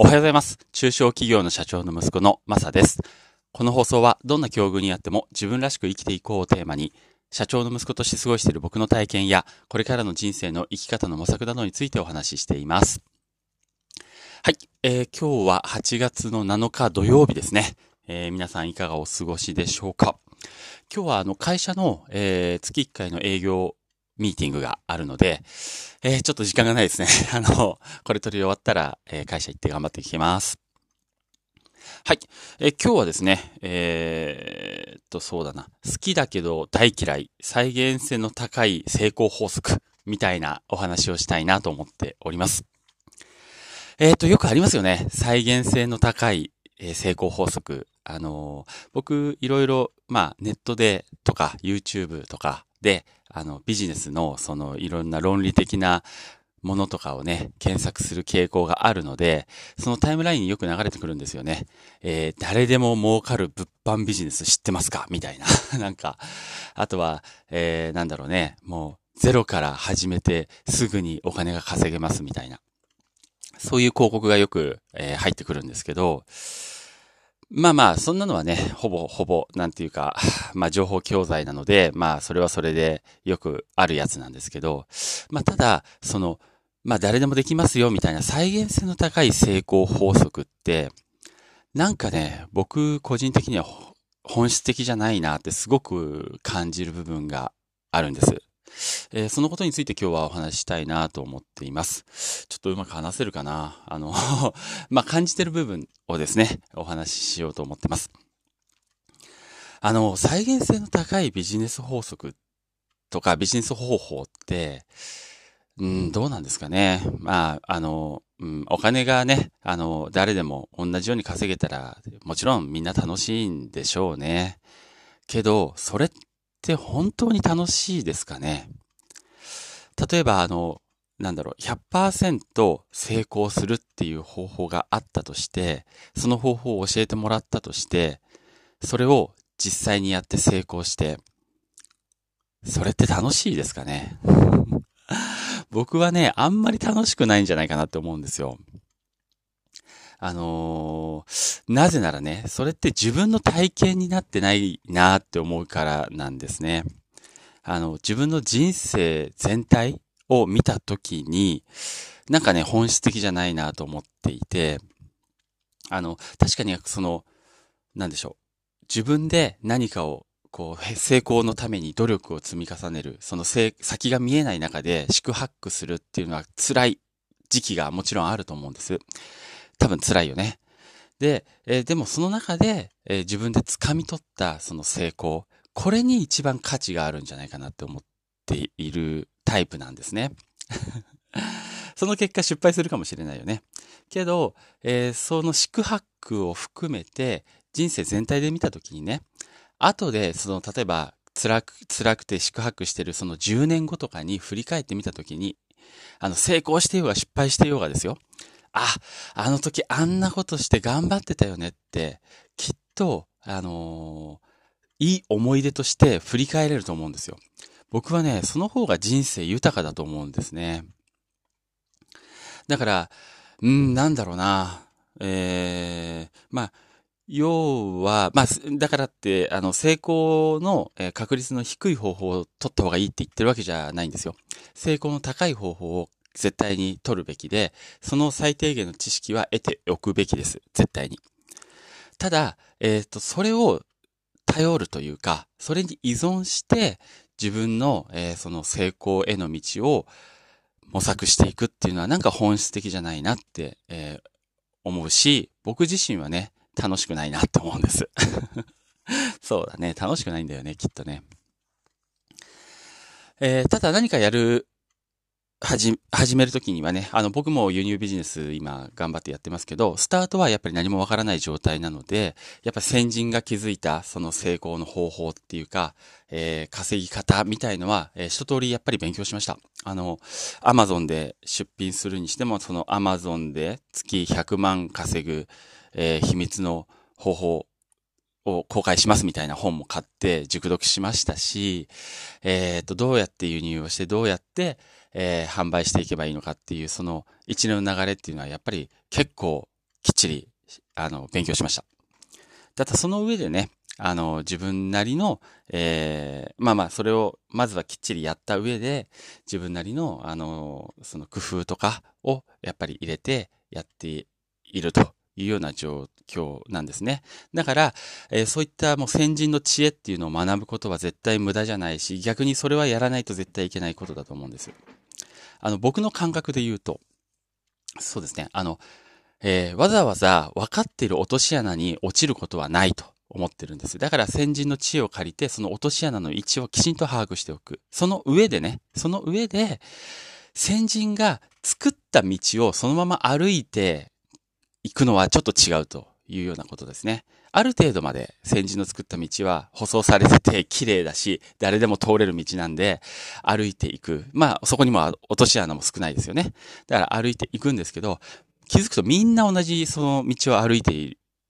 おはようございます。中小企業の社長の息子のマサです。この放送はどんな境遇にあっても自分らしく生きていこうをテーマに、社長の息子として過ごしている僕の体験や、これからの人生の生き方の模索などについてお話ししています。はい、えー今日は8月の7日土曜日ですね。えー皆さんいかがお過ごしでしょうか今日はあの会社の、えー月1回の営業ミーティングがあるので、えーちょっと時間がないですね。あの、これ取り終わったら、えー会社行って頑張っていきます。はい。えー今日はですね、えーっと、そうだな。好きだけど大嫌い、再現性の高い成功法則、みたいなお話をしたいなと思っております。えーっと、よくありますよね。再現性の高い、え成功法則。あの僕、いろいろ、まあ、ネットでとか、YouTube とかで、あの、ビジネスの、その、いろんな論理的なものとかをね、検索する傾向があるので、そのタイムラインによく流れてくるんですよね。えー誰でも儲かる物販ビジネス知ってますか？みたいな。なんか、あとは、えーなんだろうね、もう、ゼロから始めてすぐにお金が稼げますみたいな。そういう広告がよく、えー入ってくるんですけど、まあまあ、そんなのはね、ほぼほぼ、なんていうか、まあ情報教材なので、まあそれはそれでよくあるやつなんですけど、まあただ、その、まあ誰でもできますよみたいな再現性の高い成功法則って、なんかね、僕個人的には本質的じゃないなってすごく感じる部分があるんです。えーそのことについて今日はお話ししたいなと思っています。ちょっとうまく話せるかな？あの、ま、感じてる部分をですね、お話ししようと思ってます。あの、再現性の高いビジネス法則とかビジネス方法って、うん、どうなんですかね？まあ、あの、うん、お金がね、あの、誰でも同じように稼げたら、もちろんみんな楽しいんでしょうね。けど、それっって本当に楽しいですかね？例えば、あの、なんだろう、100%成功するっていう方法があったとして、その方法を教えてもらったとして、それを実際にやって成功して、それって楽しいですかね？僕はね、あんまり楽しくないんじゃないかなって思うんですよ。あのーなぜならね、それって自分の体験になってないなって思うからなんですね。あの、自分の人生全体を見たときに、なんかね、本質的じゃないなと思っていて、あの、確かにその、なんでしょう。自分で何かを、こう、成功のために努力を積み重ねる、その先が見えない中で四苦八苦するっていうのは辛い時期がもちろんあると思うんです。多分辛いよね。で、えーでもその中で、えー自分で掴み取ったその成功、これに一番価値があるんじゃないかなって思っているタイプなんですね。その結果失敗するかもしれないよね。けど、えーその四苦八苦を含めて人生全体で見たときにね、後でその例えば辛く、辛くて四苦八苦してるその10年後とかに振り返ってみたときに、あの成功してようが失敗してようがですよ。あ、あの時あんなことして頑張ってたよねって、きっと、あのーいい思い出として振り返れると思うんですよ。僕はね、その方が人生豊かだと思うんですね。だから、うん、なんだろうな。えー、まあ、要は、まあ、だからって、あの、成功の確率の低い方法を取った方がいいって言ってるわけじゃないんですよ。成功の高い方法を絶対に取るべきで、その最低限の知識は得ておくべきです。絶対に。ただ、えっ、と、それを頼るというか、それに依存して、自分の、えーその成功への道を模索していくっていうのはなんか本質的じゃないなって、えー思うし、僕自身はね、楽しくないなって思うんです。そうだね、楽しくないんだよね、きっとね。えーただ何かやる、始めるときにはね、あの、僕も輸入ビジネス今頑張ってやってますけど、スタートはやっぱり何もわからない状態なので、やっぱ先人が築いたその成功の方法っていうか、えー稼ぎ方みたいのは、えー一通りやっぱり勉強しました。あの、アマゾンで出品するにしても、そのアマゾンで月100万稼ぐ、えー秘密の方法を公開しますみたいな本も買って熟読しましたし、えっ、と、どうやって輸入をして、どうやって、えー販売していけばいいのかっていう、その一連の流れっていうのはやっぱり結構きっちり、あの、勉強しました。ただその上でね、あの、自分なりの、えー、まあまあ、それを、まずはきっちりやった上で、自分なりの、あの、その工夫とかを、やっぱり入れてやっているというような状況なんですね。だから、えー、そういったもう先人の知恵っていうのを学ぶことは絶対無駄じゃないし、逆にそれはやらないと絶対いけないことだと思うんです。あの、僕の感覚で言うと、そうですね、あの、えー、わざわざ分かっている落とし穴に落ちることはないと思ってるんです。だから先人の知恵を借りて、その落とし穴の位置をきちんと把握しておく。その上でね、その上で、先人が作った道をそのまま歩いていくのはちょっと違うというようなことですね。ある程度まで先人の作った道は舗装されてて綺麗だし、誰でも通れる道なんで、歩いていく。まあ、そこにも落とし穴も少ないですよね。だから歩いていくんですけど、気づくとみんな同じその道を歩いて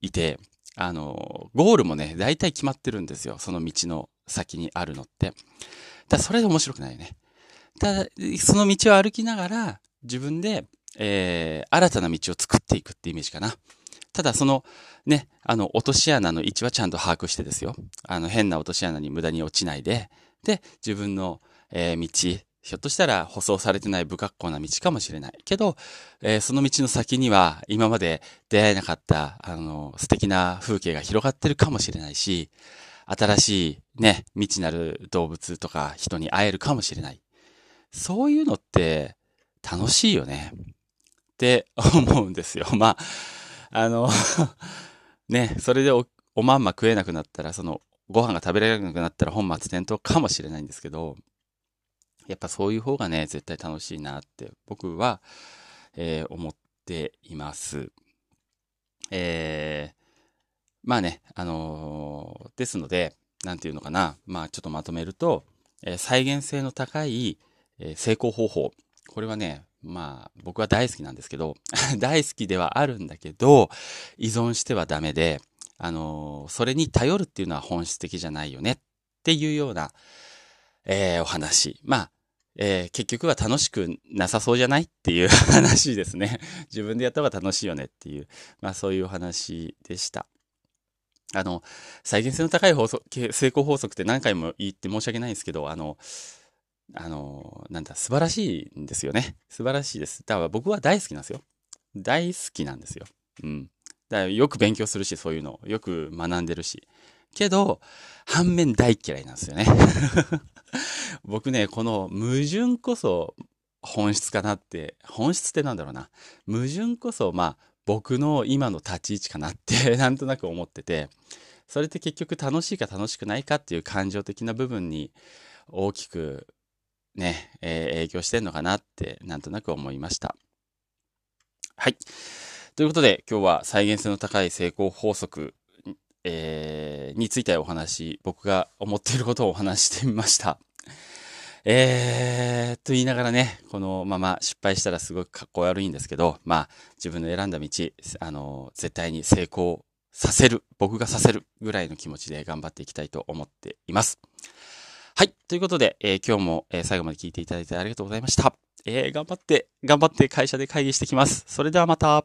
いて、あの、ゴールもね、大体決まってるんですよ。その道の先にあるのって。だそれで面白くないよね。ただ、その道を歩きながら、自分で、えー、新たな道を作っていくってイメージかな。ただその、ね、あの、落とし穴の位置はちゃんと把握してですよ。あの、変な落とし穴に無駄に落ちないで、で、自分の、えー、道、ひょっとしたら舗装されてない不格好な道かもしれない。けど、えー、その道の先には今まで出会えなかった、あの、素敵な風景が広がってるかもしれないし、新しいね、未知なる動物とか人に会えるかもしれない。そういうのって楽しいよね。って思うんですよ。まあ、あの ね、それでおおまんま食えなくなったら、そのご飯が食べられなくなったら本末転倒かもしれないんですけど、やっぱそういう方がね、絶対楽しいなって僕は、えー、思っています。えー、まあね、あのー、ですので、なんていうのかな、まあちょっとまとめると、えー、再現性の高い、え成功方法。これはね、まあ僕は大好きなんですけど、大好きではあるんだけど、依存してはダメで、あのそれに頼るっていうのは本質的じゃないよねっていうような、えー、お話。まあ、えー、結局は楽しくなさそうじゃない？っていう 話ですね。自分でやった方が楽しいよねっていう、まあそういうお話でした。あの、再現性の高い法則、成功法則って何回も言って申し訳ないんですけど、あの、あの、なんだ、素晴らしいんですよね。素晴らしいです。だから僕は大好きなんですよ。大好きなんですよ。うん。だからよく勉強するし、そういうの。よく学んでるし。けど、反面大嫌いなんですよね。僕ね、この矛盾こそ本質かなって、本質ってなんだろうな。矛盾こそ、まあ、僕の今の立ち位置かなって なんとなく思ってて、それって結局楽しいか楽しくないかっていう感情的な部分に大きくね、えー、影響してんのかなってなんとなく思いました。はい。ということで今日は再現性の高い成功法則えー、についてお話、僕が思っていることをお話してみました。えー、と言いながらね、このまま失敗したらすごくかっこ悪いんですけど、まあ、自分の選んだ道、あの、絶対に成功させる、僕がさせるぐらいの気持ちで頑張っていきたいと思っています。はい。ということで、えー、今日も、えー、最後まで聞いていただいてありがとうございました。えー、頑張って、頑張って会社で会議してきます。それではまた。